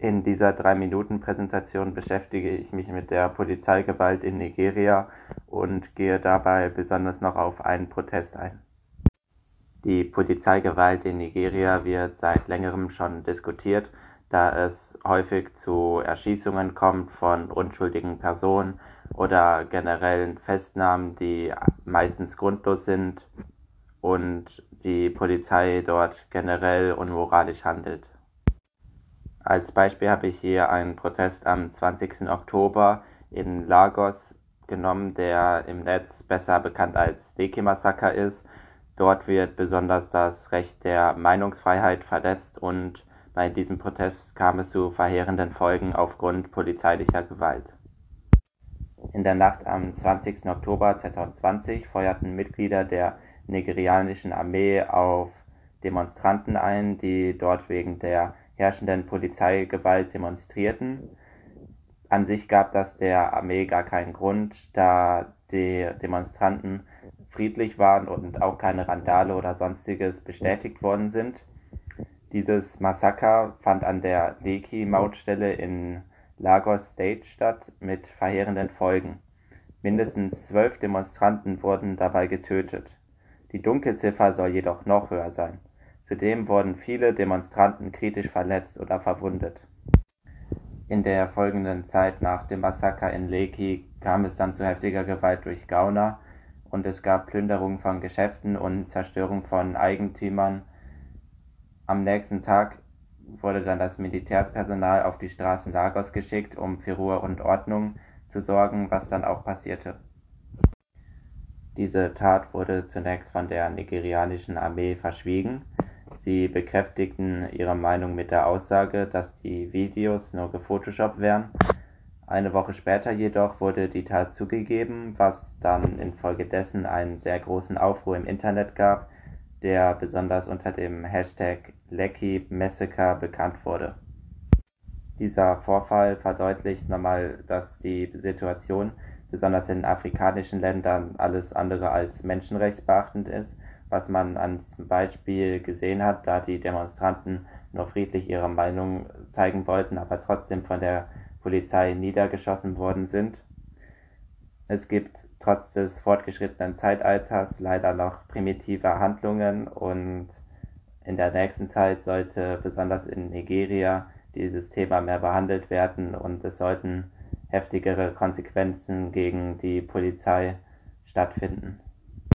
In dieser Drei-Minuten-Präsentation beschäftige ich mich mit der Polizeigewalt in Nigeria und gehe dabei besonders noch auf einen Protest ein. Die Polizeigewalt in Nigeria wird seit längerem schon diskutiert, da es häufig zu Erschießungen kommt von unschuldigen Personen oder generellen Festnahmen, die meistens grundlos sind und die Polizei dort generell unmoralisch handelt. Als Beispiel habe ich hier einen Protest am 20. Oktober in Lagos genommen, der im Netz besser bekannt als Leki-Massaker ist. Dort wird besonders das Recht der Meinungsfreiheit verletzt und bei diesem Protest kam es zu verheerenden Folgen aufgrund polizeilicher Gewalt. In der Nacht am 20. Oktober 2020 feuerten Mitglieder der nigerianischen Armee auf Demonstranten ein, die dort wegen der herrschenden Polizeigewalt demonstrierten. An sich gab das der Armee gar keinen Grund, da die Demonstranten friedlich waren und auch keine Randale oder sonstiges bestätigt worden sind. Dieses Massaker fand an der Leki-Mautstelle in Lagos State statt mit verheerenden Folgen. Mindestens zwölf Demonstranten wurden dabei getötet. Die Dunkelziffer soll jedoch noch höher sein. Zudem wurden viele Demonstranten kritisch verletzt oder verwundet. In der folgenden Zeit nach dem Massaker in Lekki kam es dann zu heftiger Gewalt durch Gauner und es gab Plünderung von Geschäften und Zerstörung von Eigentümern. Am nächsten Tag wurde dann das Militärspersonal auf die Straßen Lagos geschickt, um für Ruhe und Ordnung zu sorgen, was dann auch passierte. Diese Tat wurde zunächst von der nigerianischen Armee verschwiegen Sie bekräftigten ihre Meinung mit der Aussage, dass die Videos nur gefotoshoppt wären. Eine Woche später jedoch wurde die Tat zugegeben, was dann infolgedessen einen sehr großen Aufruhr im Internet gab, der besonders unter dem Hashtag Lekki Massacre bekannt wurde. Dieser Vorfall verdeutlicht nochmal, dass die Situation besonders in afrikanischen Ländern alles andere als menschenrechtsbeachtend ist was man an diesem Beispiel gesehen hat, da die Demonstranten nur friedlich ihre Meinung zeigen wollten, aber trotzdem von der Polizei niedergeschossen worden sind. Es gibt trotz des fortgeschrittenen Zeitalters leider noch primitive Handlungen und in der nächsten Zeit sollte besonders in Nigeria dieses Thema mehr behandelt werden und es sollten heftigere Konsequenzen gegen die Polizei stattfinden.